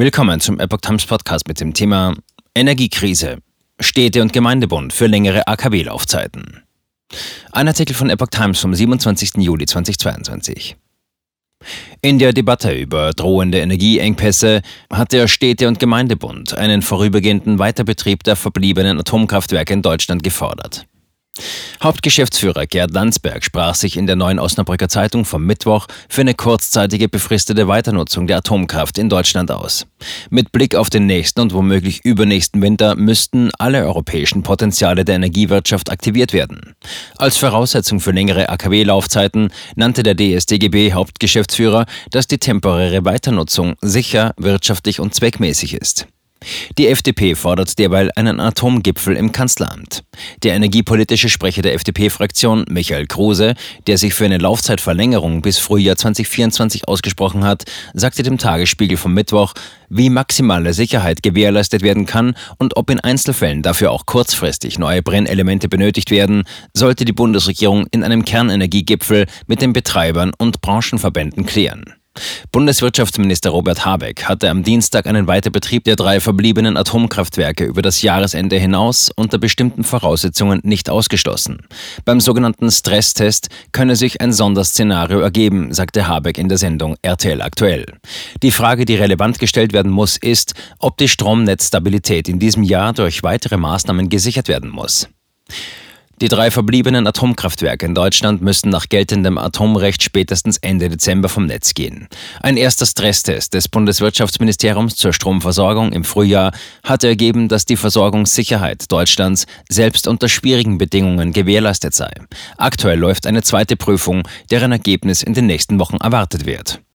Willkommen zum Epoch Times Podcast mit dem Thema Energiekrise. Städte- und Gemeindebund für längere AKW-Laufzeiten. Ein Artikel von Epoch Times vom 27. Juli 2022. In der Debatte über drohende Energieengpässe hat der Städte- und Gemeindebund einen vorübergehenden Weiterbetrieb der verbliebenen Atomkraftwerke in Deutschland gefordert. Hauptgeschäftsführer Gerd Landsberg sprach sich in der neuen Osnabrücker Zeitung vom Mittwoch für eine kurzzeitige befristete Weiternutzung der Atomkraft in Deutschland aus. Mit Blick auf den nächsten und womöglich übernächsten Winter müssten alle europäischen Potenziale der Energiewirtschaft aktiviert werden. Als Voraussetzung für längere AKW-Laufzeiten nannte der DSDGB Hauptgeschäftsführer, dass die temporäre Weiternutzung sicher, wirtschaftlich und zweckmäßig ist. Die FDP fordert derweil einen Atomgipfel im Kanzleramt. Der energiepolitische Sprecher der FDP-Fraktion, Michael Kruse, der sich für eine Laufzeitverlängerung bis Frühjahr 2024 ausgesprochen hat, sagte dem Tagesspiegel vom Mittwoch, wie maximale Sicherheit gewährleistet werden kann und ob in Einzelfällen dafür auch kurzfristig neue Brennelemente benötigt werden, sollte die Bundesregierung in einem Kernenergiegipfel mit den Betreibern und Branchenverbänden klären. Bundeswirtschaftsminister Robert Habeck hatte am Dienstag einen Weiterbetrieb der drei verbliebenen Atomkraftwerke über das Jahresende hinaus unter bestimmten Voraussetzungen nicht ausgeschlossen. Beim sogenannten Stresstest könne sich ein Sonderszenario ergeben, sagte Habeck in der Sendung RTL aktuell. Die Frage, die relevant gestellt werden muss, ist, ob die Stromnetzstabilität in diesem Jahr durch weitere Maßnahmen gesichert werden muss. Die drei verbliebenen Atomkraftwerke in Deutschland müssen nach geltendem Atomrecht spätestens Ende Dezember vom Netz gehen. Ein erster Stresstest des Bundeswirtschaftsministeriums zur Stromversorgung im Frühjahr hat ergeben, dass die Versorgungssicherheit Deutschlands selbst unter schwierigen Bedingungen gewährleistet sei. Aktuell läuft eine zweite Prüfung, deren Ergebnis in den nächsten Wochen erwartet wird.